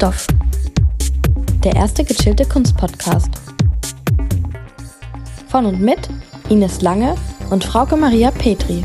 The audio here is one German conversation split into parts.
Kunststoff. Der erste gechillte Kunstpodcast. Von und mit Ines Lange und Frauke Maria Petri.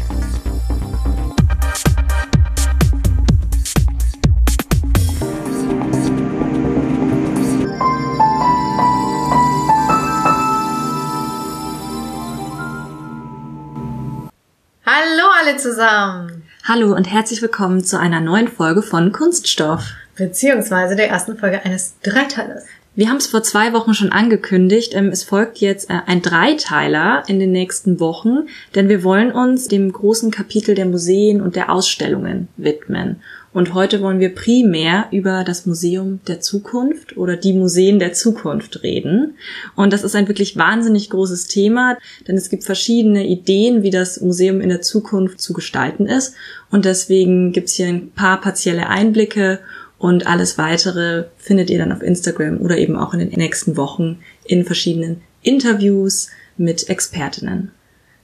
Hallo alle zusammen. Hallo und herzlich willkommen zu einer neuen Folge von Kunststoff. Beziehungsweise der ersten Folge eines Dreiteilers. Wir haben es vor zwei Wochen schon angekündigt. Ähm, es folgt jetzt äh, ein Dreiteiler in den nächsten Wochen, denn wir wollen uns dem großen Kapitel der Museen und der Ausstellungen widmen. Und heute wollen wir primär über das Museum der Zukunft oder die Museen der Zukunft reden. Und das ist ein wirklich wahnsinnig großes Thema, denn es gibt verschiedene Ideen, wie das Museum in der Zukunft zu gestalten ist. Und deswegen gibt es hier ein paar partielle Einblicke und alles weitere findet ihr dann auf Instagram oder eben auch in den nächsten Wochen in verschiedenen Interviews mit Expertinnen.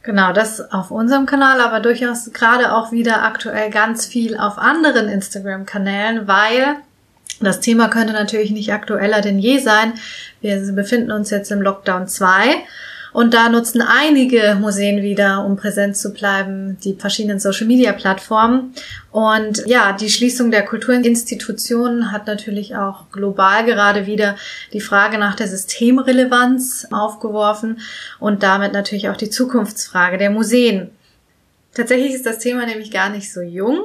Genau, das auf unserem Kanal, aber durchaus gerade auch wieder aktuell ganz viel auf anderen Instagram-Kanälen, weil das Thema könnte natürlich nicht aktueller denn je sein. Wir befinden uns jetzt im Lockdown 2 und da nutzen einige Museen wieder, um präsent zu bleiben, die verschiedenen Social-Media-Plattformen. Und ja, die Schließung der Kulturinstitutionen hat natürlich auch global gerade wieder die Frage nach der Systemrelevanz aufgeworfen und damit natürlich auch die Zukunftsfrage der Museen. Tatsächlich ist das Thema nämlich gar nicht so jung.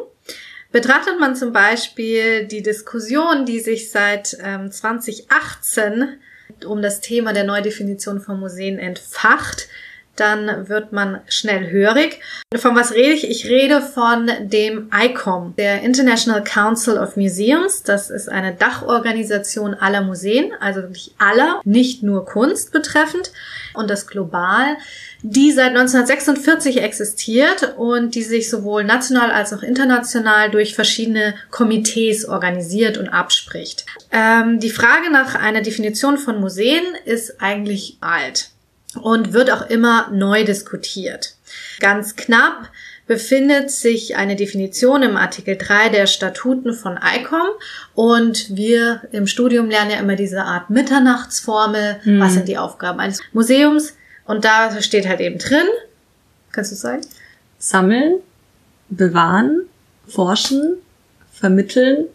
Betrachtet man zum Beispiel die Diskussion, die sich seit ähm, 2018 um das Thema der Neudefinition von Museen entfacht, dann wird man schnell hörig. Von was rede ich? Ich rede von dem ICOM, der International Council of Museums. Das ist eine Dachorganisation aller Museen, also wirklich aller, nicht nur Kunst betreffend und das global, die seit 1946 existiert und die sich sowohl national als auch international durch verschiedene Komitees organisiert und abspricht. Ähm, die Frage nach einer Definition von Museen ist eigentlich alt und wird auch immer neu diskutiert. Ganz knapp befindet sich eine Definition im Artikel 3 der Statuten von ICOM und wir im Studium lernen ja immer diese Art Mitternachtsformel. Mhm. Was sind die Aufgaben eines Museums? Und da steht halt eben drin, kannst du sagen? Sammeln, bewahren, forschen, vermitteln,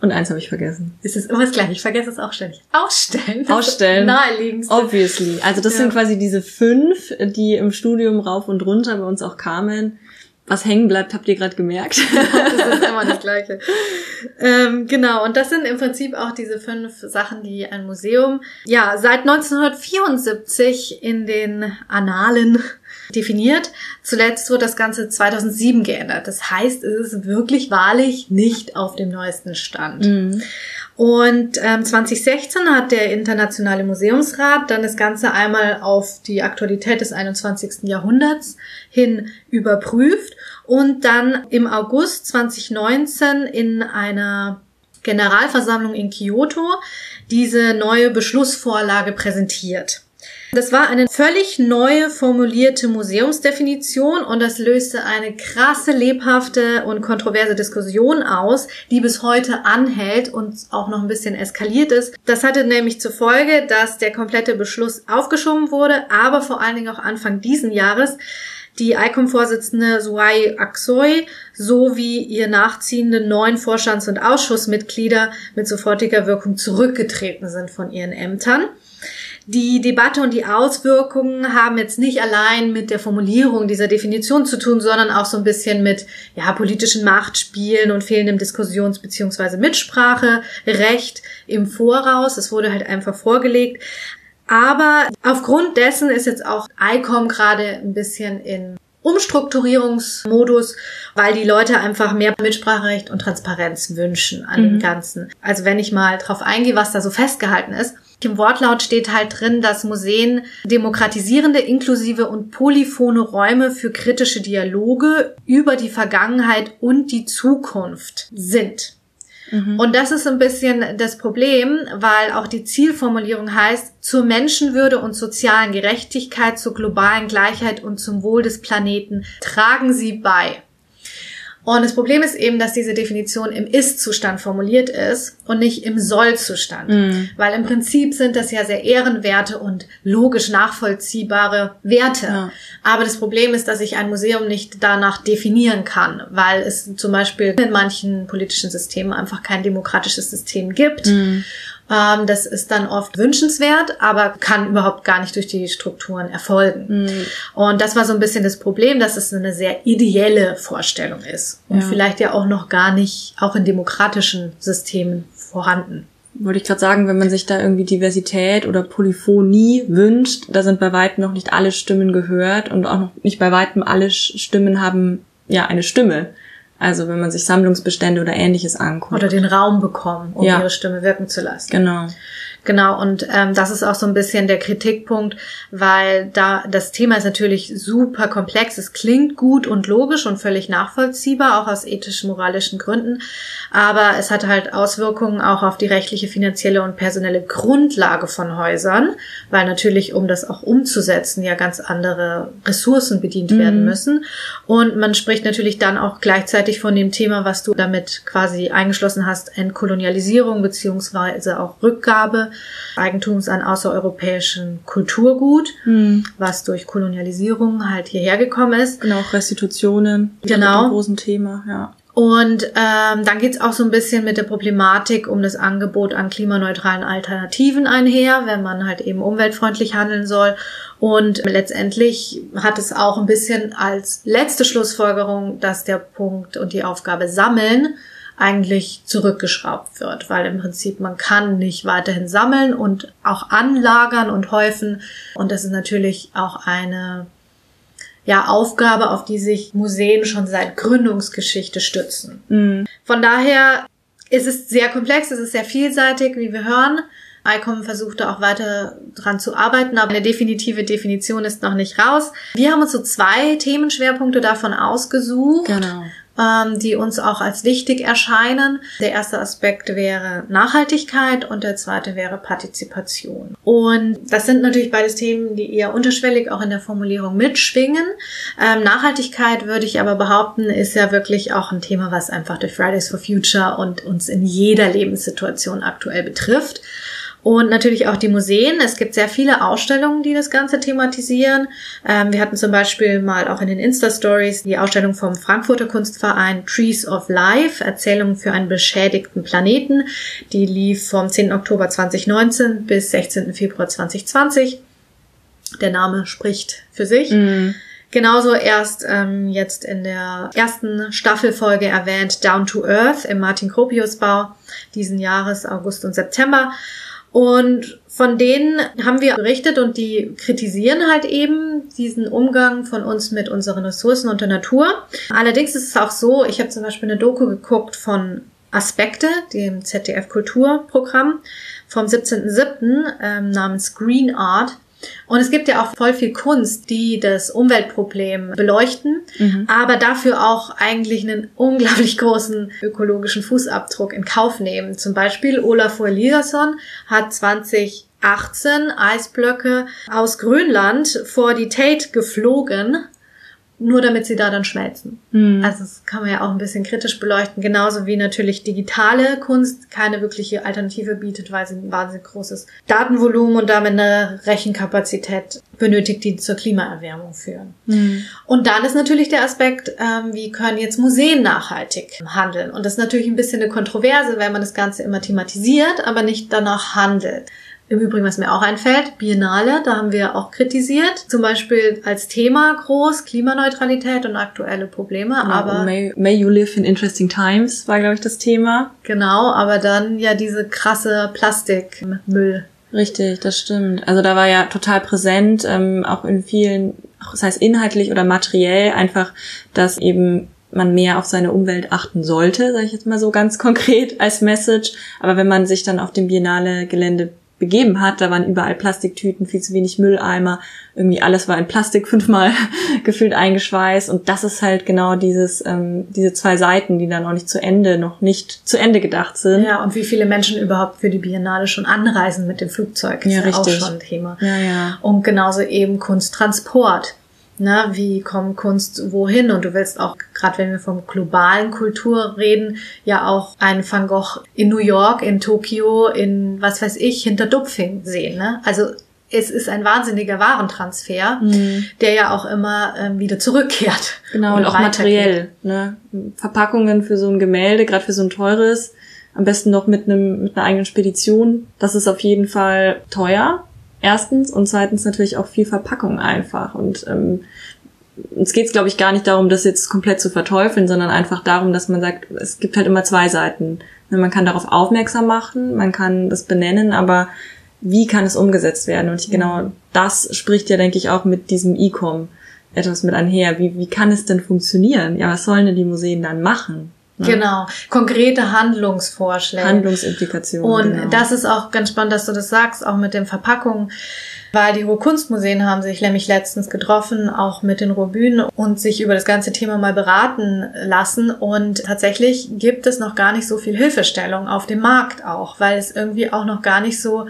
und eins habe ich vergessen. Es ist immer das gleiche. Ich vergesse es auch ständig. Ausstellen. Ausstellen. Naheliegend. Obviously. Also das ja. sind quasi diese fünf, die im Studium rauf und runter bei uns auch kamen. Was hängen bleibt, habt ihr gerade gemerkt. das ist immer das Gleiche. Ähm, genau, und das sind im Prinzip auch diese fünf Sachen, die ein Museum ja seit 1974 in den Annalen definiert. Zuletzt wurde das Ganze 2007 geändert. Das heißt, es ist wirklich wahrlich nicht auf dem neuesten Stand. Mhm. Und ähm, 2016 hat der Internationale Museumsrat dann das Ganze einmal auf die Aktualität des 21. Jahrhunderts hin überprüft und dann im August 2019 in einer Generalversammlung in Kyoto diese neue Beschlussvorlage präsentiert. Das war eine völlig neue formulierte Museumsdefinition und das löste eine krasse, lebhafte und kontroverse Diskussion aus, die bis heute anhält und auch noch ein bisschen eskaliert ist. Das hatte nämlich zur Folge, dass der komplette Beschluss aufgeschoben wurde, aber vor allen Dingen auch Anfang diesen Jahres die ICOM-Vorsitzende Suai Aksoy sowie ihr nachziehende neun Vorstands- und Ausschussmitglieder mit sofortiger Wirkung zurückgetreten sind von ihren Ämtern. Die Debatte und die Auswirkungen haben jetzt nicht allein mit der Formulierung dieser Definition zu tun, sondern auch so ein bisschen mit ja, politischen Machtspielen und fehlendem Diskussions- bzw. Mitspracherecht im Voraus. Es wurde halt einfach vorgelegt. Aber aufgrund dessen ist jetzt auch ICOM gerade ein bisschen in Umstrukturierungsmodus, weil die Leute einfach mehr Mitspracherecht und Transparenz wünschen an mhm. dem Ganzen. Also wenn ich mal drauf eingehe, was da so festgehalten ist, im Wortlaut steht halt drin, dass Museen demokratisierende, inklusive und polyphone Räume für kritische Dialoge über die Vergangenheit und die Zukunft sind. Mhm. Und das ist ein bisschen das Problem, weil auch die Zielformulierung heißt, zur Menschenwürde und sozialen Gerechtigkeit, zur globalen Gleichheit und zum Wohl des Planeten tragen sie bei. Und das Problem ist eben, dass diese Definition im Ist-Zustand formuliert ist und nicht im Soll-Zustand. Mhm. Weil im Prinzip sind das ja sehr ehrenwerte und logisch nachvollziehbare Werte. Ja. Aber das Problem ist, dass ich ein Museum nicht danach definieren kann, weil es zum Beispiel in manchen politischen Systemen einfach kein demokratisches System gibt. Mhm. Ähm, das ist dann oft wünschenswert, aber kann überhaupt gar nicht durch die Strukturen erfolgen. Mhm. Und das war so ein bisschen das Problem, dass es eine sehr ideelle Vorstellung ist und ja. vielleicht ja auch noch gar nicht auch in demokratischen Systemen vorhanden wollte ich gerade sagen, wenn man sich da irgendwie Diversität oder Polyphonie wünscht, da sind bei weitem noch nicht alle Stimmen gehört und auch noch nicht bei weitem alle Stimmen haben ja eine Stimme. Also wenn man sich Sammlungsbestände oder ähnliches anguckt. Oder den Raum bekommen, um ja. ihre Stimme wirken zu lassen. Genau. Genau, und ähm, das ist auch so ein bisschen der Kritikpunkt, weil da das Thema ist natürlich super komplex. Es klingt gut und logisch und völlig nachvollziehbar, auch aus ethisch-moralischen Gründen. Aber es hat halt Auswirkungen auch auf die rechtliche, finanzielle und personelle Grundlage von Häusern, weil natürlich, um das auch umzusetzen, ja ganz andere Ressourcen bedient mhm. werden müssen. Und man spricht natürlich dann auch gleichzeitig von dem Thema, was du damit quasi eingeschlossen hast, Entkolonialisierung beziehungsweise auch Rückgabe Eigentums an außereuropäischen Kulturgut, mhm. was durch Kolonialisierung halt hierher gekommen ist. Genau, Restitutionen. Genau. Ein großen Thema, ja. Und ähm, dann geht's auch so ein bisschen mit der Problematik um das Angebot an klimaneutralen Alternativen einher, wenn man halt eben umweltfreundlich handeln soll. Und letztendlich hat es auch ein bisschen als letzte Schlussfolgerung, dass der Punkt und die Aufgabe Sammeln eigentlich zurückgeschraubt wird, weil im Prinzip man kann nicht weiterhin sammeln und auch anlagern und häufen. Und das ist natürlich auch eine ja, Aufgabe, auf die sich Museen schon seit Gründungsgeschichte stützen. Mhm. Von daher ist es sehr komplex, es ist sehr vielseitig, wie wir hören. ICOM versuchte auch weiter dran zu arbeiten, aber eine definitive Definition ist noch nicht raus. Wir haben uns so zwei Themenschwerpunkte davon ausgesucht. Genau ähm, die uns auch als wichtig erscheinen. Der erste Aspekt wäre Nachhaltigkeit und der zweite wäre Partizipation. Und das sind natürlich beides Themen, die eher unterschwellig auch in der Formulierung mitschwingen. Ähm, Nachhaltigkeit würde ich aber behaupten, ist ja wirklich auch ein Thema, was einfach durch Fridays for Future und uns in jeder Lebenssituation aktuell betrifft. Und natürlich auch die Museen. Es gibt sehr viele Ausstellungen, die das Ganze thematisieren. Ähm, wir hatten zum Beispiel mal auch in den Insta-Stories die Ausstellung vom Frankfurter Kunstverein Trees of Life, Erzählungen für einen beschädigten Planeten. Die lief vom 10. Oktober 2019 bis 16. Februar 2020. Der Name spricht für sich. Mhm. Genauso erst ähm, jetzt in der ersten Staffelfolge erwähnt Down to Earth im Martin Gropius Bau diesen Jahres August und September. Und von denen haben wir berichtet und die kritisieren halt eben diesen Umgang von uns mit unseren Ressourcen und der Natur. Allerdings ist es auch so, ich habe zum Beispiel eine Doku geguckt von Aspekte, dem ZDF Kulturprogramm vom 17.07. Ähm, namens Green Art. Und es gibt ja auch voll viel Kunst, die das Umweltproblem beleuchten, mhm. aber dafür auch eigentlich einen unglaublich großen ökologischen Fußabdruck in Kauf nehmen. Zum Beispiel Olafur Eliasson hat 2018 Eisblöcke aus Grönland vor die Tate geflogen nur damit sie da dann schmelzen. Mhm. Also das kann man ja auch ein bisschen kritisch beleuchten, genauso wie natürlich digitale Kunst keine wirkliche Alternative bietet, weil sie ein wahnsinnig großes Datenvolumen und damit eine Rechenkapazität benötigt, die zur Klimaerwärmung führen. Mhm. Und dann ist natürlich der Aspekt, ähm, wie können jetzt Museen nachhaltig handeln? Und das ist natürlich ein bisschen eine Kontroverse, wenn man das Ganze immer thematisiert, aber nicht danach handelt. Im Übrigen, was mir auch einfällt, Biennale, da haben wir auch kritisiert. Zum Beispiel als Thema groß Klimaneutralität und aktuelle Probleme. Genau, aber may, may you live in interesting times war, glaube ich, das Thema. Genau, aber dann ja diese krasse Plastikmüll. Richtig, das stimmt. Also da war ja total präsent, ähm, auch in vielen, das heißt inhaltlich oder materiell, einfach, dass eben man mehr auf seine Umwelt achten sollte, sage ich jetzt mal so ganz konkret als Message. Aber wenn man sich dann auf dem Biennale-Gelände begeben hat. Da waren überall Plastiktüten, viel zu wenig Mülleimer, irgendwie alles war in Plastik fünfmal gefühlt eingeschweißt und das ist halt genau dieses ähm, diese zwei Seiten, die dann noch nicht zu Ende, noch nicht zu Ende gedacht sind. Ja, und wie viele Menschen überhaupt für die Biennale schon anreisen mit dem Flugzeug, ist ja, ja auch schon ein Thema. Ja, ja. Und genauso eben Kunsttransport. Na, wie kommt Kunst wohin? Und du willst auch, gerade wenn wir vom globalen Kultur reden, ja auch einen Van Gogh in New York, in Tokio, in was weiß ich, hinter Dupfing sehen. Ne? Also es ist ein wahnsinniger Warentransfer, mhm. der ja auch immer ähm, wieder zurückkehrt. Genau, und, und auch materiell. Ne? Verpackungen für so ein Gemälde, gerade für so ein teures, am besten noch mit einem mit einer eigenen Spedition. Das ist auf jeden Fall teuer. Erstens und zweitens natürlich auch viel Verpackung einfach. Und ähm, uns geht es, glaube ich, gar nicht darum, das jetzt komplett zu verteufeln, sondern einfach darum, dass man sagt, es gibt halt immer zwei Seiten. Man kann darauf aufmerksam machen, man kann das benennen, aber wie kann es umgesetzt werden? Und genau das spricht ja, denke ich, auch mit diesem E-Com etwas mit einher. Wie, wie kann es denn funktionieren? Ja, was sollen denn die Museen dann machen? Ne? Genau, konkrete Handlungsvorschläge. Handlungsimplikationen. Und genau. das ist auch ganz spannend, dass du das sagst, auch mit den Verpackungen, weil die Ruhrkunstmuseen haben sich nämlich letztens getroffen, auch mit den Ruhrbühnen und sich über das ganze Thema mal beraten lassen. Und tatsächlich gibt es noch gar nicht so viel Hilfestellung auf dem Markt auch, weil es irgendwie auch noch gar nicht so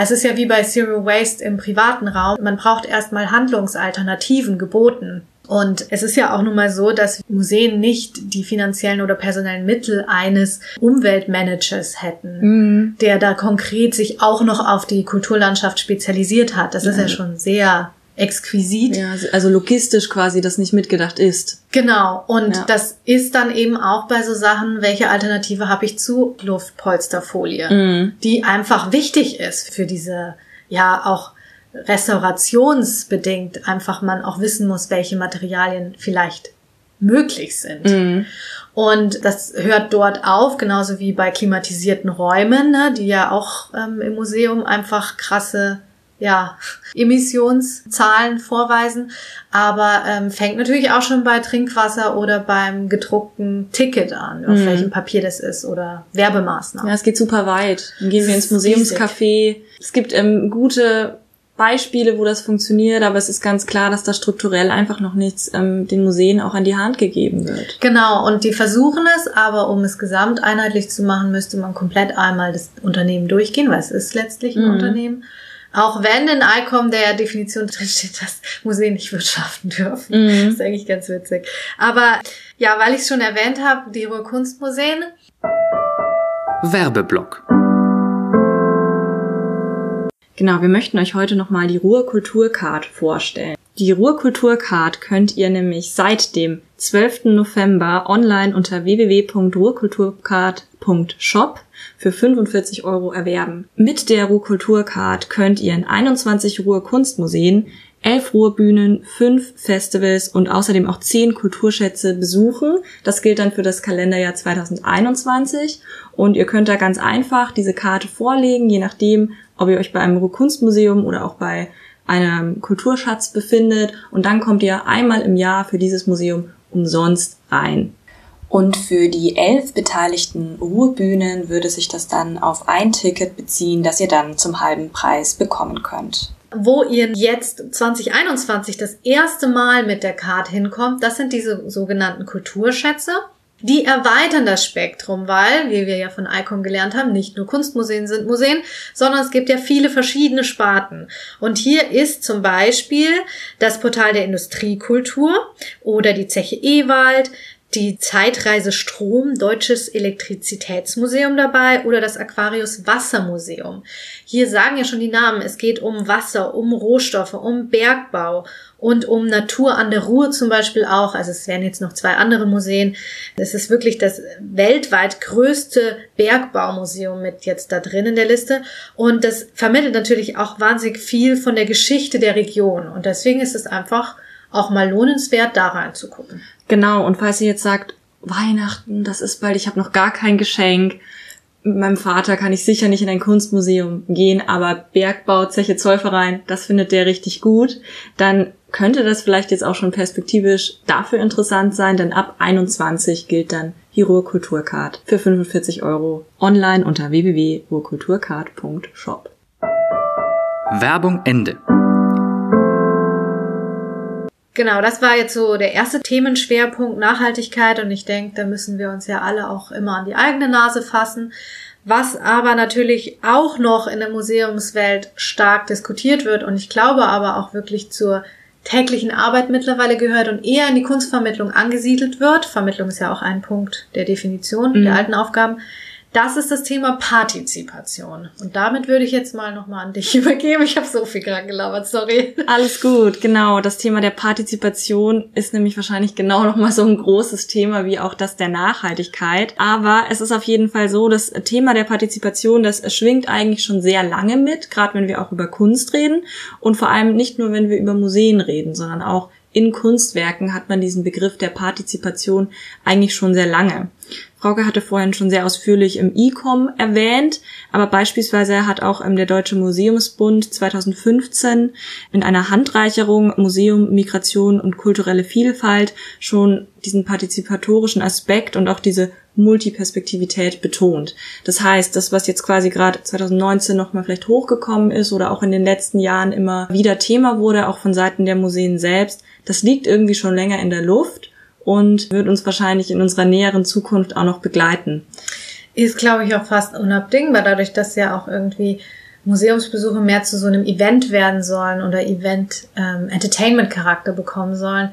es ist ja wie bei Zero Waste im privaten Raum. Man braucht erstmal Handlungsalternativen geboten. Und es ist ja auch nun mal so, dass Museen nicht die finanziellen oder personellen Mittel eines Umweltmanagers hätten, mhm. der da konkret sich auch noch auf die Kulturlandschaft spezialisiert hat. Das ja. ist ja schon sehr exquisit. Ja, also logistisch quasi das nicht mitgedacht ist. Genau. Und ja. das ist dann eben auch bei so Sachen, welche Alternative habe ich zu Luftpolsterfolie, mhm. die einfach wichtig ist für diese, ja, auch restaurationsbedingt einfach man auch wissen muss, welche Materialien vielleicht möglich sind. Mhm. Und das hört dort auf, genauso wie bei klimatisierten Räumen, ne, die ja auch ähm, im Museum einfach krasse ja, Emissionszahlen vorweisen, aber ähm, fängt natürlich auch schon bei Trinkwasser oder beim gedruckten Ticket an, auf mhm. welchem Papier das ist oder Werbemaßnahmen. Ja, es geht super weit. Dann gehen wir ins Museumscafé. Es gibt ähm, gute Beispiele, wo das funktioniert, aber es ist ganz klar, dass da strukturell einfach noch nichts ähm, den Museen auch an die Hand gegeben wird. Genau, und die versuchen es, aber um es gesamt einheitlich zu machen, müsste man komplett einmal das Unternehmen durchgehen, weil es ist letztlich ein mhm. Unternehmen. Auch wenn in ICOM der Definition drin steht, dass Museen nicht wirtschaften dürfen. Mhm. Das ist eigentlich ganz witzig. Aber ja, weil ich es schon erwähnt habe, die Ruhr Kunstmuseen. Werbeblock. Genau, wir möchten euch heute nochmal die Ruhr Kulturcard vorstellen. Die Ruhr Kulturcard könnt ihr nämlich seit dem 12. November online unter www.ruhrkulturcard.shop für 45 Euro erwerben. Mit der Ruhrkulturcard könnt ihr in 21 Ruhr-Kunstmuseen, 11 Ruhrbühnen, 5 Festivals und außerdem auch 10 Kulturschätze besuchen. Das gilt dann für das Kalenderjahr 2021 und ihr könnt da ganz einfach diese Karte vorlegen, je nachdem, ob ihr euch bei einem Ruhrkunstmuseum oder auch bei einem Kulturschatz befindet und dann kommt ihr einmal im Jahr für dieses Museum umsonst rein. Und für die elf beteiligten Ruhrbühnen würde sich das dann auf ein Ticket beziehen, das ihr dann zum halben Preis bekommen könnt. Wo ihr jetzt 2021 das erste Mal mit der Card hinkommt, das sind diese sogenannten Kulturschätze. Die erweitern das Spektrum, weil, wie wir ja von ICOM gelernt haben, nicht nur Kunstmuseen sind Museen, sondern es gibt ja viele verschiedene Sparten. Und hier ist zum Beispiel das Portal der Industriekultur oder die Zeche Ewald, die Zeitreise Strom, Deutsches Elektrizitätsmuseum dabei oder das Aquarius Wassermuseum. Hier sagen ja schon die Namen, es geht um Wasser, um Rohstoffe, um Bergbau und um Natur an der Ruhr zum Beispiel auch. Also es wären jetzt noch zwei andere Museen. Es ist wirklich das weltweit größte Bergbaumuseum mit jetzt da drin in der Liste. Und das vermittelt natürlich auch wahnsinnig viel von der Geschichte der Region. Und deswegen ist es einfach auch mal lohnenswert, da reinzugucken. Genau, und falls ihr jetzt sagt, Weihnachten, das ist bald, ich habe noch gar kein Geschenk. Mit meinem Vater kann ich sicher nicht in ein Kunstmuseum gehen, aber Bergbau, Zeche Zollverein, das findet der richtig gut. Dann könnte das vielleicht jetzt auch schon perspektivisch dafür interessant sein, denn ab 21 gilt dann die Ruhrkulturcard für 45 Euro online unter www.ruhrkulturcard.shop. Werbung Ende. Genau, das war jetzt so der erste Themenschwerpunkt Nachhaltigkeit und ich denke, da müssen wir uns ja alle auch immer an die eigene Nase fassen. Was aber natürlich auch noch in der Museumswelt stark diskutiert wird und ich glaube aber auch wirklich zur täglichen Arbeit mittlerweile gehört und eher in die Kunstvermittlung angesiedelt wird. Vermittlung ist ja auch ein Punkt der Definition mhm. der alten Aufgaben. Das ist das Thema Partizipation. Und damit würde ich jetzt mal nochmal an dich übergeben. Ich habe so viel gerade gelabert, sorry. Alles gut, genau. Das Thema der Partizipation ist nämlich wahrscheinlich genau nochmal so ein großes Thema wie auch das der Nachhaltigkeit. Aber es ist auf jeden Fall so, das Thema der Partizipation, das schwingt eigentlich schon sehr lange mit, gerade wenn wir auch über Kunst reden. Und vor allem nicht nur, wenn wir über Museen reden, sondern auch in Kunstwerken hat man diesen Begriff der Partizipation eigentlich schon sehr lange. Frauke hatte vorhin schon sehr ausführlich im E-Com erwähnt, aber beispielsweise hat auch der Deutsche Museumsbund 2015 in einer Handreicherung Museum, Migration und kulturelle Vielfalt schon diesen partizipatorischen Aspekt und auch diese Multiperspektivität betont. Das heißt, das, was jetzt quasi gerade 2019 nochmal vielleicht hochgekommen ist oder auch in den letzten Jahren immer wieder Thema wurde, auch von Seiten der Museen selbst, das liegt irgendwie schon länger in der Luft und wird uns wahrscheinlich in unserer näheren Zukunft auch noch begleiten. Ist, glaube ich, auch fast unabdingbar, dadurch, dass ja auch irgendwie Museumsbesuche mehr zu so einem Event werden sollen oder Event-Entertainment-Charakter ähm, bekommen sollen.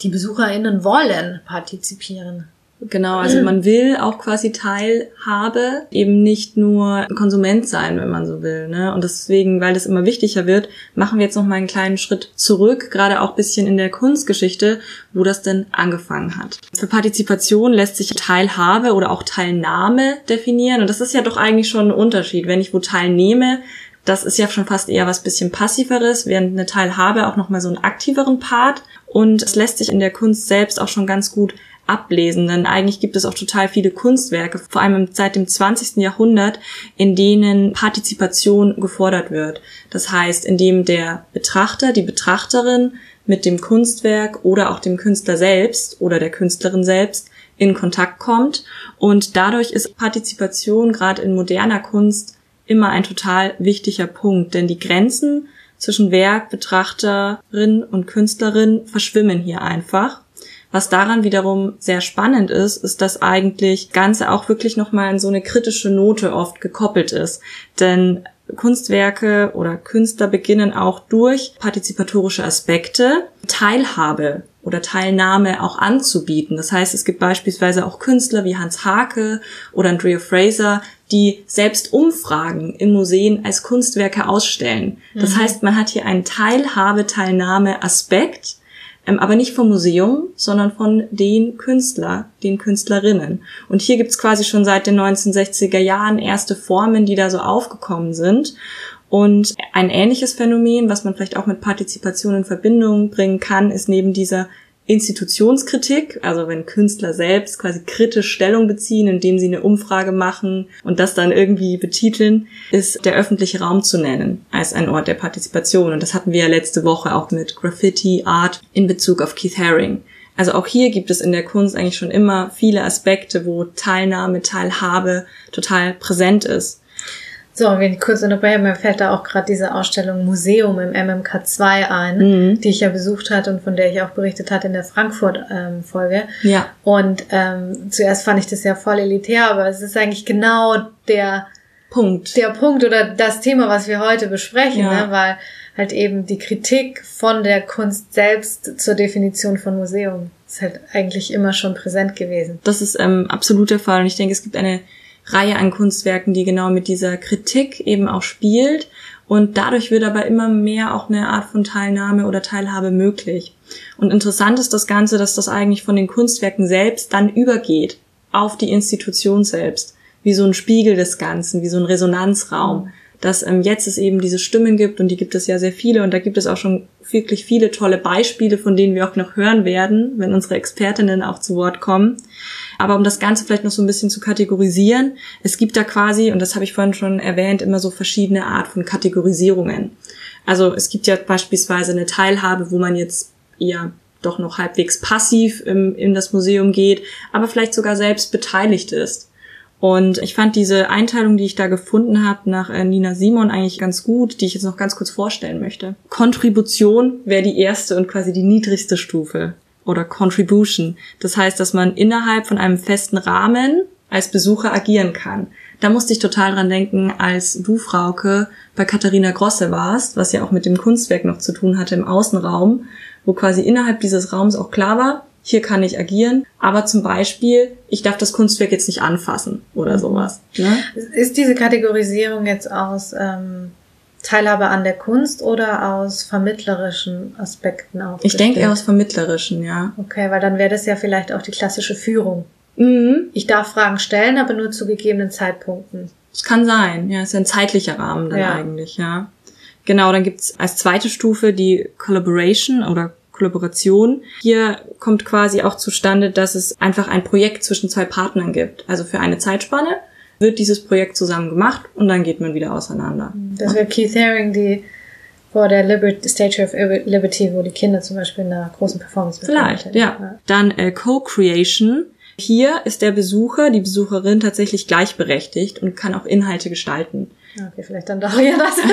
Die BesucherInnen wollen partizipieren. Genau, also man will auch quasi Teilhabe, eben nicht nur Konsument sein, wenn man so will. Ne? Und deswegen, weil das immer wichtiger wird, machen wir jetzt noch mal einen kleinen Schritt zurück, gerade auch bisschen in der Kunstgeschichte, wo das denn angefangen hat. Für Partizipation lässt sich Teilhabe oder auch Teilnahme definieren. Und das ist ja doch eigentlich schon ein Unterschied. Wenn ich wo teilnehme, das ist ja schon fast eher was bisschen passiveres, während eine Teilhabe auch nochmal so einen aktiveren Part. Und es lässt sich in der Kunst selbst auch schon ganz gut ablesen, denn eigentlich gibt es auch total viele Kunstwerke, vor allem seit dem 20. Jahrhundert, in denen Partizipation gefordert wird. Das heißt, indem der Betrachter, die Betrachterin mit dem Kunstwerk oder auch dem Künstler selbst oder der Künstlerin selbst in Kontakt kommt und dadurch ist Partizipation gerade in moderner Kunst immer ein total wichtiger Punkt, denn die Grenzen zwischen Werk, Betrachterin und Künstlerin verschwimmen hier einfach was daran wiederum sehr spannend ist, ist, dass eigentlich Ganze auch wirklich nochmal in so eine kritische Note oft gekoppelt ist. Denn Kunstwerke oder Künstler beginnen auch durch partizipatorische Aspekte Teilhabe oder Teilnahme auch anzubieten. Das heißt, es gibt beispielsweise auch Künstler wie Hans Hake oder Andrea Fraser, die selbst Umfragen in Museen als Kunstwerke ausstellen. Das mhm. heißt, man hat hier einen Teilhabe-Teilnahme-Aspekt, ähm, aber nicht vom Museum, sondern von den Künstler, den Künstlerinnen. Und hier gibt's quasi schon seit den 1960er Jahren erste Formen, die da so aufgekommen sind. Und ein ähnliches Phänomen, was man vielleicht auch mit Partizipation in Verbindung bringen kann, ist neben dieser Institutionskritik, also wenn Künstler selbst quasi kritisch Stellung beziehen, indem sie eine Umfrage machen und das dann irgendwie betiteln, ist der öffentliche Raum zu nennen als ein Ort der Partizipation. Und das hatten wir ja letzte Woche auch mit Graffiti Art in Bezug auf Keith Haring. Also auch hier gibt es in der Kunst eigentlich schon immer viele Aspekte, wo Teilnahme, Teilhabe total präsent ist. So, wenn ich kurz unterbreche, mir fällt da auch gerade diese Ausstellung Museum im MMK2 ein, mhm. die ich ja besucht hatte und von der ich auch berichtet hatte in der Frankfurt-Folge. Ähm, ja. Und ähm, zuerst fand ich das ja voll elitär, aber es ist eigentlich genau der Punkt. Der Punkt oder das Thema, was wir heute besprechen, ja. ne? weil halt eben die Kritik von der Kunst selbst zur Definition von Museum ist halt eigentlich immer schon präsent gewesen. Das ist ähm, absolut der Fall und ich denke, es gibt eine Reihe an Kunstwerken, die genau mit dieser Kritik eben auch spielt. Und dadurch wird aber immer mehr auch eine Art von Teilnahme oder Teilhabe möglich. Und interessant ist das Ganze, dass das eigentlich von den Kunstwerken selbst dann übergeht auf die Institution selbst. Wie so ein Spiegel des Ganzen, wie so ein Resonanzraum. Dass ähm, jetzt es eben diese Stimmen gibt und die gibt es ja sehr viele und da gibt es auch schon wirklich viele tolle Beispiele, von denen wir auch noch hören werden, wenn unsere Expertinnen auch zu Wort kommen. Aber um das Ganze vielleicht noch so ein bisschen zu kategorisieren, es gibt da quasi, und das habe ich vorhin schon erwähnt, immer so verschiedene Art von Kategorisierungen. Also es gibt ja beispielsweise eine Teilhabe, wo man jetzt eher doch noch halbwegs passiv im, in das Museum geht, aber vielleicht sogar selbst beteiligt ist. Und ich fand diese Einteilung, die ich da gefunden habe, nach äh, Nina Simon eigentlich ganz gut, die ich jetzt noch ganz kurz vorstellen möchte. Kontribution wäre die erste und quasi die niedrigste Stufe oder Contribution. Das heißt, dass man innerhalb von einem festen Rahmen als Besucher agieren kann. Da musste ich total dran denken, als du, Frauke, bei Katharina Grosse warst, was ja auch mit dem Kunstwerk noch zu tun hatte im Außenraum, wo quasi innerhalb dieses Raums auch klar war, hier kann ich agieren, aber zum Beispiel, ich darf das Kunstwerk jetzt nicht anfassen oder sowas. Ne? Ist diese Kategorisierung jetzt aus ähm, Teilhabe an der Kunst oder aus vermittlerischen Aspekten auch? Ich denke eher aus vermittlerischen, ja. Okay, weil dann wäre das ja vielleicht auch die klassische Führung. Mhm. Ich darf Fragen stellen, aber nur zu gegebenen Zeitpunkten. Es kann sein, ja, ist ja ein zeitlicher Rahmen dann Ja. eigentlich, ja. Genau, dann gibt's als zweite Stufe die Collaboration oder Kollaboration. Hier kommt quasi auch zustande, dass es einfach ein Projekt zwischen zwei Partnern gibt. Also für eine Zeitspanne wird dieses Projekt zusammen gemacht und dann geht man wieder auseinander. Das wäre Keith Haring, die vor der Liberty, Statue of Liberty, wo die Kinder zum Beispiel in einer großen Performance Vielleicht, mitmachen. ja. Dann äh, Co-Creation. Hier ist der Besucher, die Besucherin tatsächlich gleichberechtigt und kann auch Inhalte gestalten. Ja, Okay, vielleicht dann doch ja das.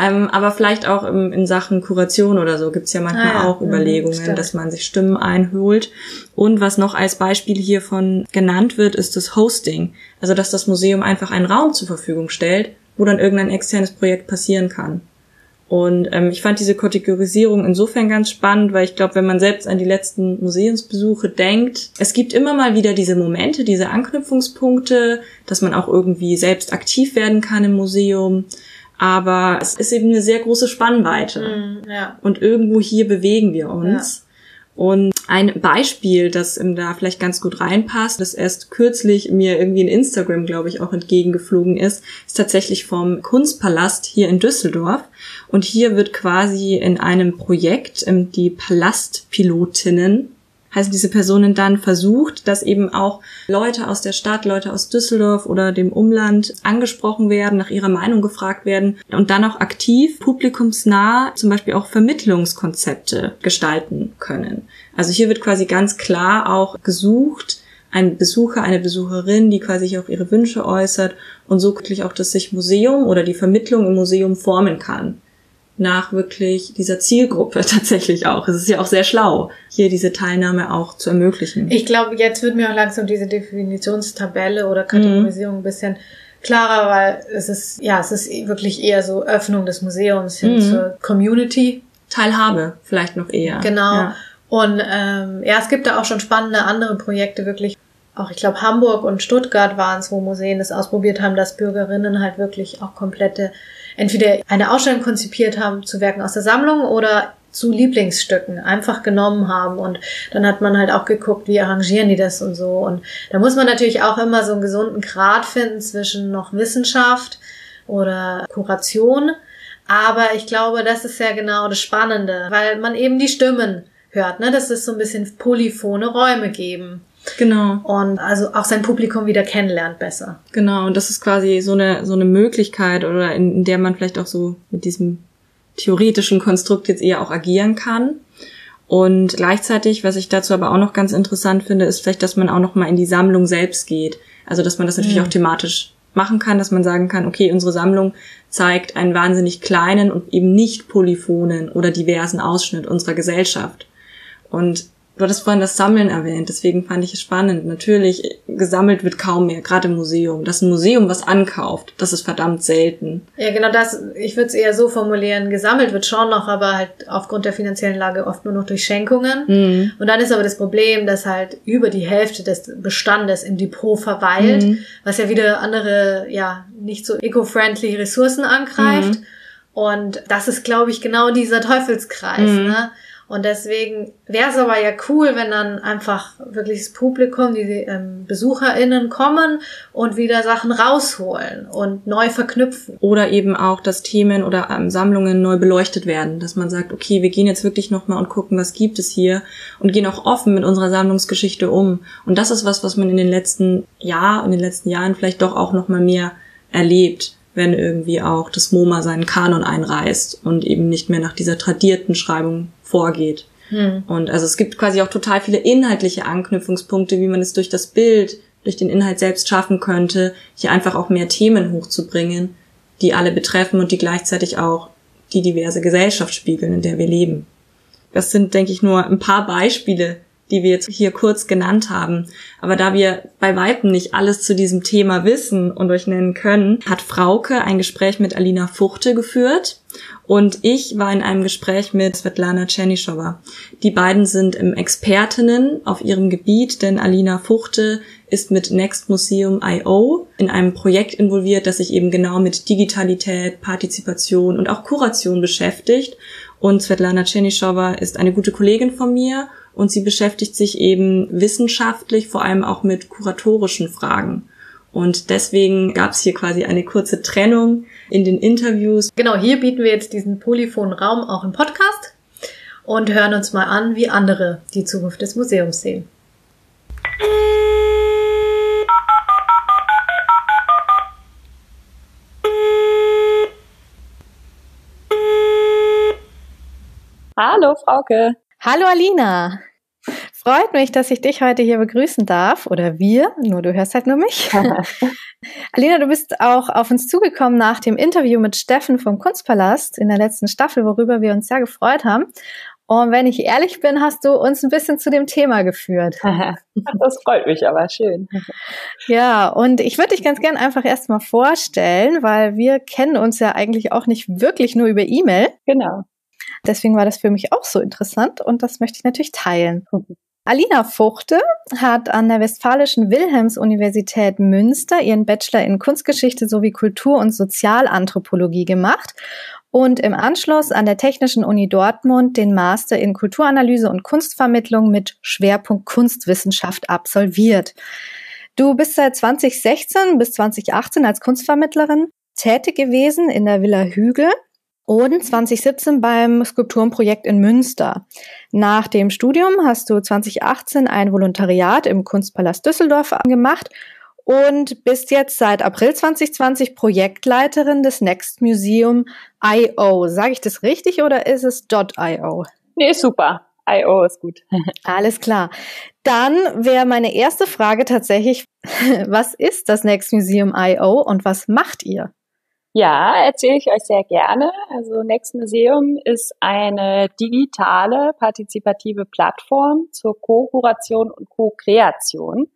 Ähm, aber vielleicht auch im, in Sachen Kuration oder so gibt's ja manchmal Ah ja, auch mhm, Überlegungen, stimmt. dass man sich Stimmen einholt. Und was noch als Beispiel hiervon genannt wird, ist das Hosting. Also dass das Museum einfach einen Raum zur Verfügung stellt, wo dann irgendein externes Projekt passieren kann. Und ähm, ich fand diese Kategorisierung insofern ganz spannend, weil ich glaube, wenn man selbst an die letzten Museumsbesuche denkt, es gibt immer mal wieder diese Momente, diese Anknüpfungspunkte, dass man auch irgendwie selbst aktiv werden kann im Museum. Aber es ist eben eine sehr große Spannweite. Mhm, ja. Und irgendwo hier bewegen wir uns. Und ein Beispiel, das ähm, da vielleicht ganz gut reinpasst, das erst kürzlich mir irgendwie in Instagram, glaube ich, auch entgegengeflogen ist, ist tatsächlich vom Kunstpalast hier in Düsseldorf. Und hier wird quasi in einem Projekt ähm, die Palastpilotinnen heißen diese Personen dann versucht, dass eben auch Leute aus der Stadt, Leute aus Düsseldorf oder dem Umland angesprochen werden, nach ihrer Meinung gefragt werden und dann auch aktiv publikumsnah zum Beispiel auch Vermittlungskonzepte gestalten können. Also hier wird quasi ganz klar auch gesucht, ein Besucher, eine Besucherin, die quasi auch ihre Wünsche äußert und so wirklich auch das sich Museum oder die Vermittlung im Museum formen kann nach wirklich dieser Zielgruppe tatsächlich auch. Es ist ja auch sehr schlau, hier diese Teilnahme auch zu ermöglichen. Ich glaube, jetzt wird mir auch langsam diese Definitionstabelle oder Kategorisierung ein bisschen klarer, weil es ist, ja, es ist wirklich eher so Öffnung des Museums hin Mhm. zur Community. Teilhabe vielleicht noch eher. Genau. Ja. Und ähm, ja, es gibt da auch schon spannende andere Projekte, wirklich. Auch ich glaube, Hamburg und Stuttgart waren es, wo Museen das ausprobiert haben, dass Bürgerinnen halt wirklich auch komplette, entweder eine Ausstellung konzipiert haben zu Werken aus der Sammlung oder zu Lieblingsstücken einfach genommen haben. Und dann hat man halt auch geguckt, wie arrangieren die das und so. Und da muss man natürlich auch immer so einen gesunden Grad finden zwischen noch Wissenschaft oder Kuration. Aber ich glaube, das ist ja genau das Spannende, weil man eben die Stimmen hört, ne? Das ist so ein bisschen polyphone Räume geben Genau, und also auch sein Publikum wieder kennenlernt besser. genau. Und das ist quasi so eine, so eine Möglichkeit oder in, in der man vielleicht auch so mit diesem theoretischen Konstrukt jetzt eher auch agieren kann. Und gleichzeitig, was ich dazu aber auch noch ganz interessant finde, ist vielleicht, dass man auch noch mal in die Sammlung selbst geht. Also, dass man das natürlich auch thematisch machen kann, dass man sagen kann, okay, unsere Sammlung zeigt einen wahnsinnig kleinen und eben nicht polyphonen oder diversen Ausschnitt unserer Gesellschaft. Und du hattest vorhin das Sammeln erwähnt, deswegen fand ich es spannend. Natürlich, gesammelt wird kaum mehr, gerade im Museum. Dass ein Museum was ankauft, das ist verdammt selten. Ja, genau das. Ich würde es eher so formulieren. Gesammelt wird schon noch, aber halt aufgrund der finanziellen Lage oft nur noch durch Schenkungen. Und dann ist aber das Problem, dass halt über die Hälfte des Bestandes im Depot verweilt, was ja wieder andere, ja, nicht so eco-friendly Ressourcen angreift. Und das ist, glaube ich, genau dieser Teufelskreis. Ne? Und deswegen wäre es aber ja cool, wenn dann einfach wirklich das Publikum, die ähm, BesucherInnen kommen und wieder Sachen rausholen und neu verknüpfen. Oder eben auch, dass Themen oder ähm, Sammlungen neu beleuchtet werden. Dass man sagt, okay, wir gehen jetzt wirklich nochmal und gucken, was gibt es hier und gehen auch offen mit unserer Sammlungsgeschichte um. Und das ist was, was man in den letzten Jahr, in den letzten Jahren vielleicht doch auch nochmal mehr erlebt, wenn irgendwie auch das MoMA seinen Kanon einreißt und eben nicht mehr nach dieser tradierten Schreibung vorgeht. Und also es gibt quasi auch total viele inhaltliche Anknüpfungspunkte, wie man es durch das Bild, durch den Inhalt selbst schaffen könnte, hier einfach auch mehr Themen hochzubringen, die alle betreffen und die gleichzeitig auch die diverse Gesellschaft spiegeln, in der wir leben. Das sind, denke ich, nur ein paar Beispiele, die wir jetzt hier kurz genannt haben. Aber da wir bei Weitem nicht alles zu diesem Thema wissen und euch nennen können, hat Frauke ein Gespräch mit Alina Fuchte geführt und ich war in einem Gespräch mit Svetlana Tschernyschowa. Die beiden sind im Expertinnen auf ihrem Gebiet, denn Alina Fuchte ist mit Next Museum IO in einem Projekt involviert, das sich eben genau mit Digitalität, Partizipation und auch Kuration beschäftigt. Und Svetlana Tschernyschowa ist eine gute Kollegin von mir und sie beschäftigt sich eben wissenschaftlich, vor allem auch mit kuratorischen Fragen. Und deswegen gab es hier quasi eine kurze Trennung in den Interviews. Genau, hier bieten wir jetzt diesen polyphonen Raum auch im Podcast und hören uns mal an, wie andere die Zukunft des Museums sehen. Hallo, Frauke. Hallo, Alina. Freut mich, dass ich dich heute hier begrüßen darf oder wir, nur du hörst halt nur mich. Alina, du bist auch auf uns zugekommen nach dem Interview mit Steffen vom Kunstpalast in der letzten Staffel, worüber wir uns sehr gefreut haben. Und wenn ich ehrlich bin, hast du uns ein bisschen zu dem Thema geführt. Das freut mich aber schön. Ja, und ich würde dich ganz gern einfach erstmal vorstellen, weil wir kennen uns ja eigentlich auch nicht wirklich nur über E-Mail. Genau. Deswegen war das für mich auch so interessant und das möchte ich natürlich teilen. Alina Fuchte hat an der Westfälischen Wilhelms-Universität Münster ihren Bachelor in Kunstgeschichte sowie Kultur- und Sozialanthropologie gemacht und im Anschluss an der Technischen Uni Dortmund den Master in Kulturanalyse und Kunstvermittlung mit Schwerpunkt Kunstwissenschaft absolviert. Du bist seit 2016 bis 2018 als Kunstvermittlerin tätig gewesen in der Villa Hügel und 2017 beim Skulpturenprojekt in Münster. Nach dem Studium hast du 2018 ein Volontariat im Kunstpalast Düsseldorf gemacht und bist jetzt seit April 2020 Projektleiterin des Next Museum IO. Sage ich das richtig oder ist es .io? Nee, super. IO ist gut. Alles klar. Dann wäre meine erste Frage tatsächlich, was ist das Next Museum IO und was macht ihr? Ja, erzähle ich euch sehr gerne. Also Next Museum ist eine digitale, partizipative Plattform zur Co-Kuration und Co-Kreation.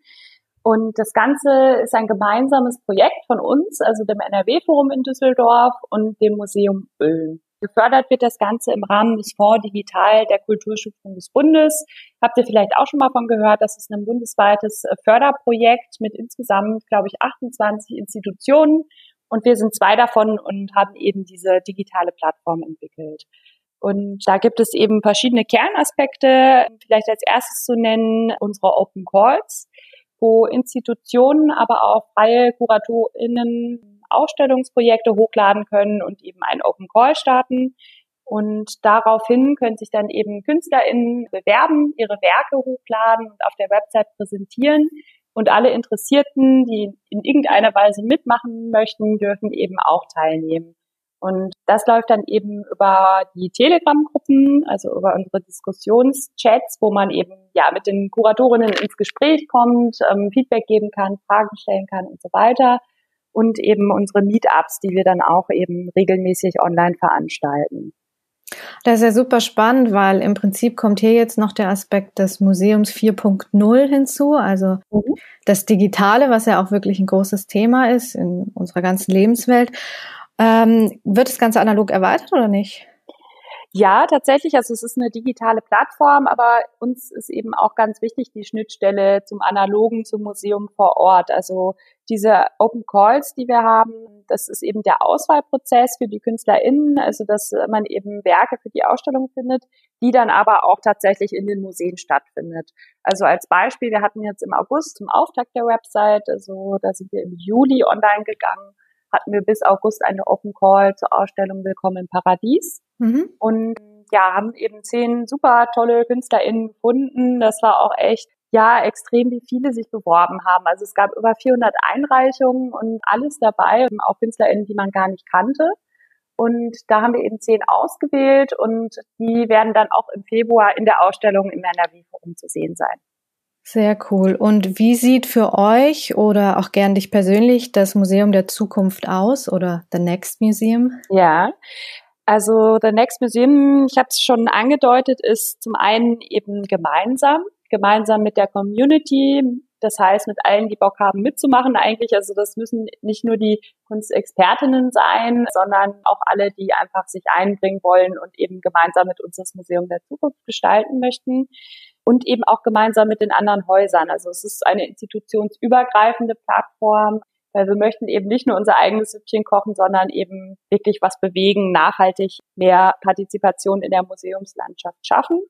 Und das Ganze ist ein gemeinsames Projekt von uns, also dem NRW-Forum in Düsseldorf und dem Museum Ulm. Gefördert wird das Ganze im Rahmen des Fonds Digital der Kulturstiftung des Bundes. Habt ihr vielleicht auch schon mal von gehört? Das ist ein bundesweites Förderprojekt mit insgesamt, glaube ich, 28 Institutionen und wir sind zwei davon und haben eben diese digitale Plattform entwickelt. Und da gibt es eben verschiedene Kernaspekte. Vielleicht als erstes zu nennen unsere Open Calls, wo Institutionen, aber auch freie KuratorInnen Ausstellungsprojekte hochladen können und eben einen Open Call starten. Und daraufhin können sich dann eben KünstlerInnen bewerben, ihre Werke hochladen und auf der Website präsentieren. Und alle Interessierten, die in irgendeiner Weise mitmachen möchten, dürfen eben auch teilnehmen. Und das läuft dann eben über die Telegram-Gruppen, also über unsere Diskussionschats, wo man eben ja mit den Kuratorinnen ins Gespräch kommt, ähm, Feedback geben kann, Fragen stellen kann und so weiter. Und eben unsere Meetups, die wir dann auch eben regelmäßig online veranstalten. Das ist ja super spannend, weil im Prinzip kommt hier jetzt noch der Aspekt des Museums 4.0 hinzu, also mhm. das Digitale, was ja auch wirklich ein großes Thema ist in unserer ganzen Lebenswelt. Ähm, wird das Ganze analog erweitert oder nicht? Ja, tatsächlich. Also es ist eine digitale Plattform, aber uns ist eben auch ganz wichtig die Schnittstelle zum analogen, zum Museum vor Ort. Also diese Open Calls, die wir haben, das ist eben der Auswahlprozess für die KünstlerInnen, also dass man eben Werke für die Ausstellung findet, die dann aber auch tatsächlich in den Museen stattfindet. Also als Beispiel, wir hatten jetzt im August zum Auftakt der Website, also da sind wir im Juli online gegangen, hatten wir bis August eine Open Call zur Ausstellung Willkommen im Paradies. Mhm. Und ja, haben eben zehn super tolle KünstlerInnen gefunden. Das war auch echt ja extrem, wie viele sich beworben haben. Also es gab über 400 Einreichungen und alles dabei, auch KünstlerInnen, die man gar nicht kannte. Und da haben wir eben zehn ausgewählt und die werden dann auch im Februar in der Ausstellung im NRW-Forum zu sehen sein. Sehr cool. Und wie sieht für euch oder auch gern dich persönlich das Museum der Zukunft aus oder The Next Museum? Ja, also The Next Museum, ich habe es schon angedeutet, ist zum einen eben gemeinsam. gemeinsam mit der Community, das heißt mit allen, die Bock haben mitzumachen eigentlich. Also das müssen nicht nur die Kunstexpertinnen sein, sondern auch alle, die einfach sich einbringen wollen und eben gemeinsam mit uns das Museum der Zukunft gestalten möchten und eben auch gemeinsam mit den anderen Häusern. Also es ist eine institutionsübergreifende Plattform, weil wir möchten eben nicht nur unser eigenes Süppchen kochen, sondern eben wirklich was bewegen, nachhaltig mehr Partizipation in der Museumslandschaft schaffen.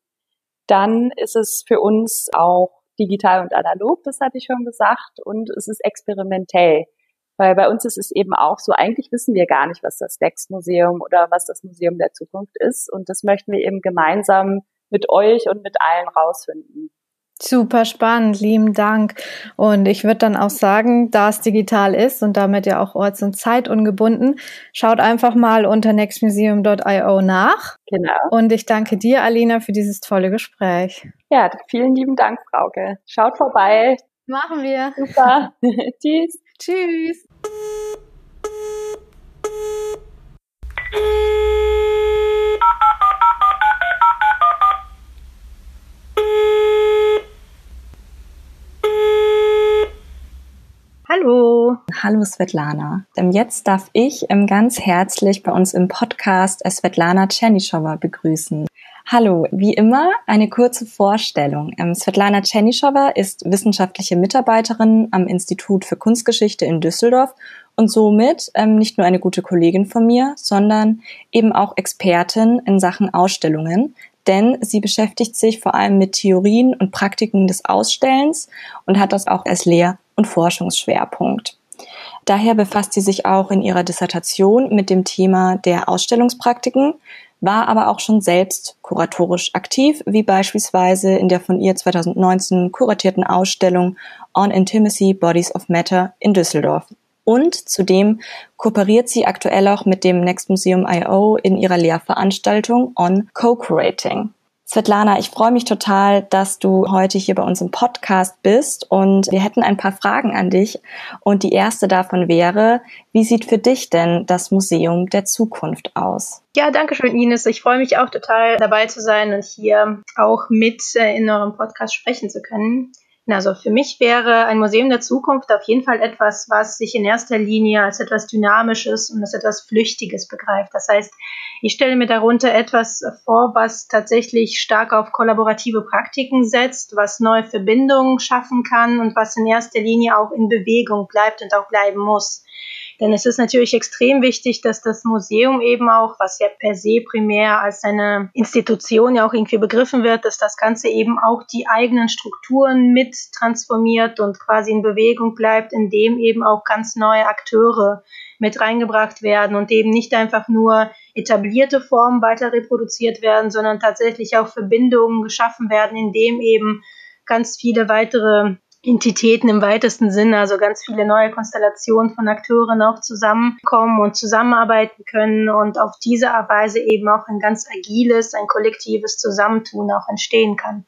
Dann ist es für uns auch digital und analog, das hatte ich schon gesagt, und es ist experimentell. Weil bei uns ist es eben auch so, eigentlich wissen wir gar nicht, was das Dex-Museum oder was das Museum der Zukunft ist. Und das möchten wir eben gemeinsam mit euch und mit allen rausfinden. Super spannend, lieben Dank. Und ich würde dann auch sagen, da es digital ist und damit ja auch orts- und zeitungebunden, schaut einfach mal unter nextmuseum.io nach. Genau. Und ich danke dir, Alina, für dieses tolle Gespräch. Ja, vielen lieben Dank, Frauke. Schaut vorbei. Machen wir. Super. Tschüss. Tschüss. Hallo. Svetlana. Ähm, jetzt darf ich ähm, ganz herzlich bei uns im Podcast äh, Svetlana Tschernyschowa begrüßen. Hallo, wie immer eine kurze Vorstellung. Ähm, Svetlana Tschernyschowa ist wissenschaftliche Mitarbeiterin am Institut für Kunstgeschichte in Düsseldorf und somit nicht nur eine gute Kollegin von mir, sondern eben auch Expertin in Sachen Ausstellungen, denn sie beschäftigt sich vor allem mit Theorien und Praktiken des Ausstellens und hat das auch als Lehr- und Forschungsschwerpunkt. Daher befasst sie sich auch in ihrer Dissertation mit dem Thema der Ausstellungspraktiken, war aber auch schon selbst kuratorisch aktiv, wie beispielsweise in der von ihr 2019 kuratierten Ausstellung On Intimacy Bodies of Matter in Düsseldorf. Und zudem kooperiert sie aktuell auch mit dem Next Museum I.O. in ihrer Lehrveranstaltung On Co-Curating. Svetlana, ich freue mich total, dass du heute hier bei uns im Podcast bist und wir hätten ein paar Fragen an dich. Und die erste davon wäre, wie sieht für dich denn das Museum der Zukunft aus? Ja, danke schön, Ines. Ich freue mich auch total dabei zu sein und hier auch mit äh, in eurem Podcast sprechen zu können. Also für mich wäre ein Museum der Zukunft auf jeden Fall etwas, was sich in erster Linie als etwas Dynamisches und als etwas Flüchtiges begreift. Das heißt, ich stelle mir darunter etwas vor, was tatsächlich stark auf kollaborative Praktiken setzt, was neue Verbindungen schaffen kann und was in erster Linie auch in Bewegung bleibt und auch bleiben muss. Denn es ist natürlich extrem wichtig, dass das Museum eben auch, was ja per se primär als eine Institution ja auch irgendwie begriffen wird, dass das Ganze eben auch die eigenen Strukturen mit transformiert und quasi in Bewegung bleibt, indem eben auch ganz neue Akteure mit reingebracht werden und eben nicht einfach nur etablierte Formen weiter reproduziert werden, sondern tatsächlich auch Verbindungen geschaffen werden, indem eben ganz viele weitere Entitäten im weitesten Sinne, also ganz viele neue Konstellationen von Akteuren auch zusammenkommen und zusammenarbeiten können und auf diese Weise eben auch ein ganz agiles, ein kollektives Zusammentun auch entstehen kann.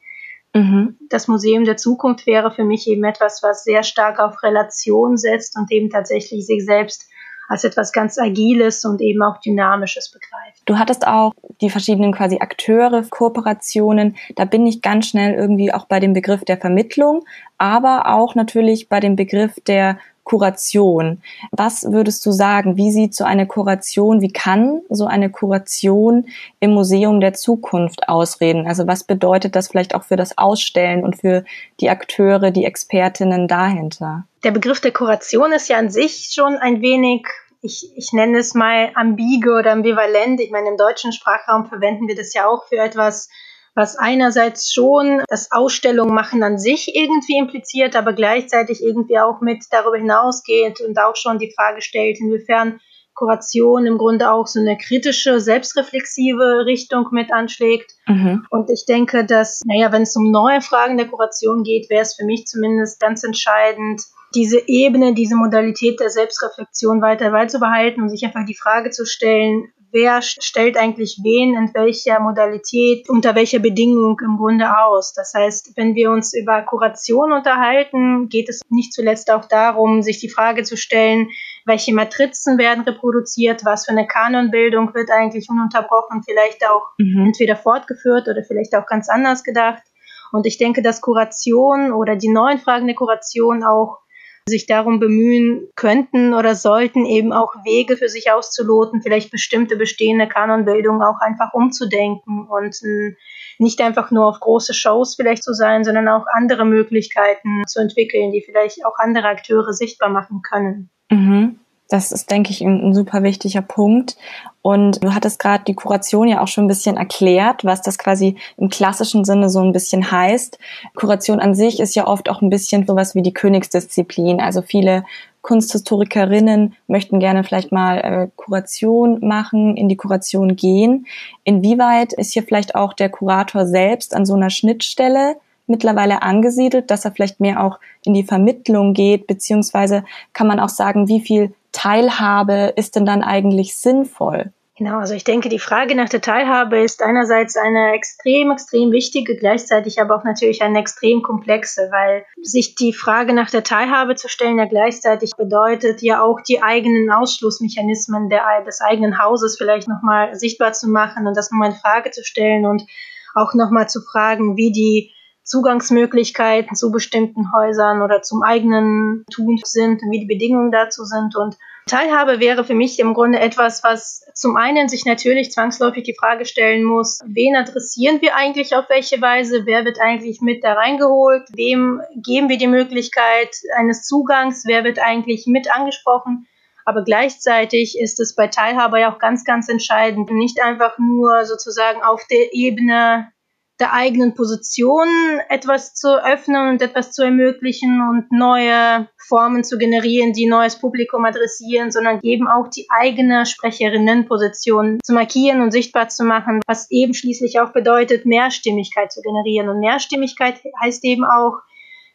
Mhm. Das Museum der Zukunft wäre für mich eben etwas, was sehr stark auf Relation setzt und eben tatsächlich sich selbst als etwas ganz Agiles und eben auch Dynamisches begreift. Du hattest auch die verschiedenen quasi Akteure, Kooperationen. Da bin ich ganz schnell irgendwie auch bei dem Begriff der Vermittlung, aber auch natürlich bei dem Begriff der Kuration. Was würdest du sagen? Wie sieht so eine Kuration, wie kann so eine Kuration im Museum der Zukunft ausreden? Also was bedeutet das vielleicht auch für das Ausstellen und für die Akteure, die Expertinnen dahinter? Der Begriff der Kuration ist ja an sich schon ein wenig ich, ich nenne es mal ambige oder ambivalent. Ich meine, im deutschen Sprachraum verwenden wir das ja auch für etwas was einerseits schon das Ausstellung machen an sich irgendwie impliziert, aber gleichzeitig irgendwie auch mit darüber hinausgeht und auch schon die Frage stellt, inwiefern Kuration im Grunde auch so eine kritische, selbstreflexive Richtung mit anschlägt. Mhm. Und ich denke, dass, naja, wenn es um neue Fragen der Kuration geht, wäre es für mich zumindest ganz entscheidend, diese Ebene, diese Modalität der Selbstreflexion weiter beizubehalten und sich einfach die Frage zu stellen, wer stellt eigentlich wen in welcher Modalität, unter welcher Bedingung im Grunde aus. Das heißt, wenn wir uns über Kuration unterhalten, geht es nicht zuletzt auch darum, sich die Frage zu stellen, welche Matrizen werden reproduziert, was für eine Kanonbildung wird eigentlich ununterbrochen vielleicht auch mhm. entweder fortgeführt oder vielleicht auch ganz anders gedacht. Und ich denke, dass Kuration oder die neuen Fragen der Kuration auch sich darum bemühen könnten oder sollten, eben auch Wege für sich auszuloten, vielleicht bestimmte bestehende Kanonbildungen auch einfach umzudenken und nicht einfach nur auf große Shows vielleicht zu sein, sondern auch andere Möglichkeiten zu entwickeln, die vielleicht auch andere Akteure sichtbar machen können. Mhm. Das ist, denke ich, ein, ein super wichtiger Punkt. Und du hattest gerade die Kuration ja auch schon ein bisschen erklärt, was das quasi im klassischen Sinne so ein bisschen heißt. Kuration an sich ist ja oft auch ein bisschen sowas wie die Königsdisziplin. Also viele Kunsthistorikerinnen möchten gerne vielleicht mal äh, Kuration machen, in die Kuration gehen. Inwieweit ist hier vielleicht auch der Kurator selbst an so einer Schnittstelle mittlerweile angesiedelt, dass er vielleicht mehr auch in die Vermittlung geht, beziehungsweise kann man auch sagen, wie viel Teilhabe ist denn dann eigentlich sinnvoll? Genau, also ich denke, die Frage nach der Teilhabe ist einerseits eine extrem, extrem wichtige, gleichzeitig aber auch natürlich eine extrem komplexe, weil sich die Frage nach der Teilhabe zu stellen ja gleichzeitig bedeutet, ja auch die eigenen Ausschlussmechanismen der, des eigenen Hauses vielleicht nochmal sichtbar zu machen und das nochmal in Frage zu stellen und auch nochmal zu fragen, wie die Zugangsmöglichkeiten zu bestimmten Häusern oder zum eigenen Tun sind wie die Bedingungen dazu sind. Und Teilhabe wäre für mich im Grunde etwas, was zum einen sich natürlich zwangsläufig die Frage stellen muss, wen adressieren wir eigentlich auf welche Weise, wer wird eigentlich mit da reingeholt, wem geben wir die Möglichkeit eines Zugangs, wer wird eigentlich mit angesprochen. Aber gleichzeitig ist es bei Teilhabe ja auch ganz, ganz entscheidend, nicht einfach nur sozusagen auf der Ebene der eigenen Position etwas zu öffnen und etwas zu ermöglichen und neue Formen zu generieren, die neues Publikum adressieren, sondern eben auch die eigene Sprecherinnenposition zu markieren und sichtbar zu machen, was eben schließlich auch bedeutet, Mehrstimmigkeit zu generieren. Und Mehrstimmigkeit heißt eben auch,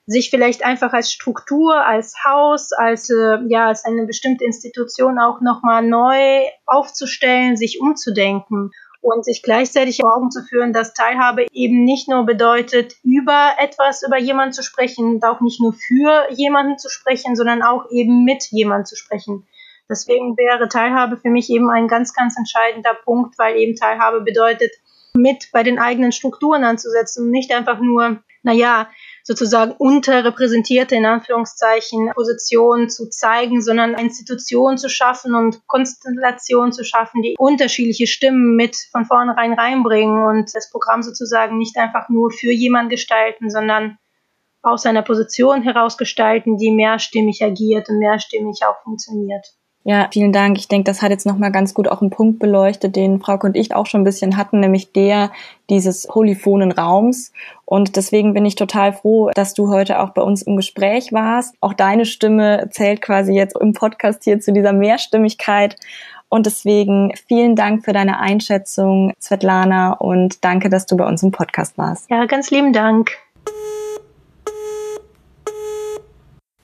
sich vielleicht einfach als Struktur, als Haus, als äh, ja als eine bestimmte Institution auch nochmal neu aufzustellen, sich umzudenken und sich gleichzeitig vor Augen zu führen, dass Teilhabe eben nicht nur bedeutet, über etwas, über jemanden zu sprechen, und auch nicht nur für jemanden zu sprechen, sondern auch eben mit jemandem zu sprechen. Deswegen wäre Teilhabe für mich eben ein ganz, ganz entscheidender Punkt, weil eben Teilhabe bedeutet, mit bei den eigenen Strukturen anzusetzen und nicht einfach nur, naja, sozusagen unterrepräsentierte, in Anführungszeichen, Positionen zu zeigen, sondern Institutionen zu schaffen und Konstellationen zu schaffen, die unterschiedliche Stimmen mit von vornherein reinbringen und das Programm sozusagen nicht einfach nur für jemanden gestalten, sondern aus einer Position heraus gestalten, die mehrstimmig agiert und mehrstimmig auch funktioniert. Ja, vielen Dank. Ich denke, das hat jetzt nochmal ganz gut auch einen Punkt beleuchtet, den Frauke und ich auch schon ein bisschen hatten, nämlich der dieses polyphonen Raums. Und deswegen bin ich total froh, dass du heute auch bei uns im Gespräch warst. Auch deine Stimme zählt quasi jetzt im Podcast hier zu dieser Mehrstimmigkeit. Und deswegen vielen Dank für deine Einschätzung, Svetlana, und danke, dass du bei uns im Podcast warst. Ja, ganz lieben Dank.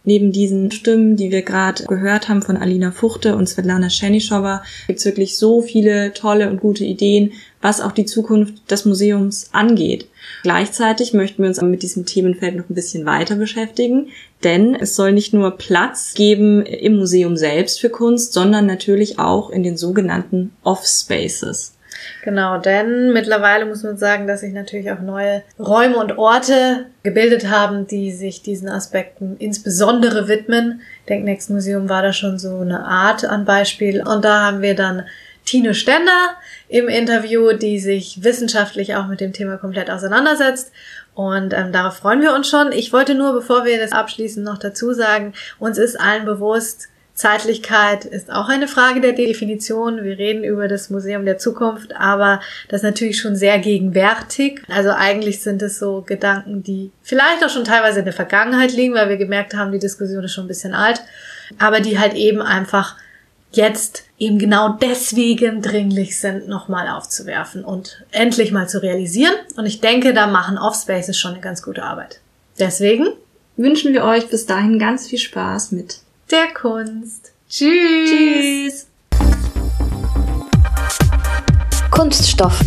Neben diesen Stimmen, die wir gerade gehört haben von Alina Fuchte und Svetlana Schenischowa, gibt's wirklich so viele tolle und gute Ideen, was auch die Zukunft des Museums angeht. Gleichzeitig möchten wir uns mit diesem Themenfeld noch ein bisschen weiter beschäftigen, denn es soll nicht nur Platz geben im Museum selbst für Kunst, sondern natürlich auch in den sogenannten Off-Spaces. Genau, denn mittlerweile muss man sagen, dass sich natürlich auch neue Räume und Orte gebildet haben, die sich diesen Aspekten insbesondere widmen. Denknext Museum war da schon so eine Art an Beispiel. Und da haben wir dann Tine Stender im Interview, die sich wissenschaftlich auch mit dem Thema komplett auseinandersetzt. Und ähm, darauf freuen wir uns schon. Ich wollte nur, bevor wir das abschließen, noch dazu sagen, uns ist allen bewusst, Zeitlichkeit ist auch eine Frage der Definition. Wir reden über das Museum der Zukunft, aber das natürlich schon sehr gegenwärtig. Also eigentlich sind es so Gedanken, die vielleicht auch schon teilweise in der Vergangenheit liegen, weil wir gemerkt haben, die Diskussion ist schon ein bisschen alt, aber die halt eben einfach jetzt eben genau deswegen dringlich sind, nochmal aufzuwerfen und endlich mal zu realisieren. Und ich denke, da machen Offspaces schon eine ganz gute Arbeit. Deswegen wünschen wir euch bis dahin ganz viel Spaß mit der Kunst. Tschüss. Tschüss. Kunststoff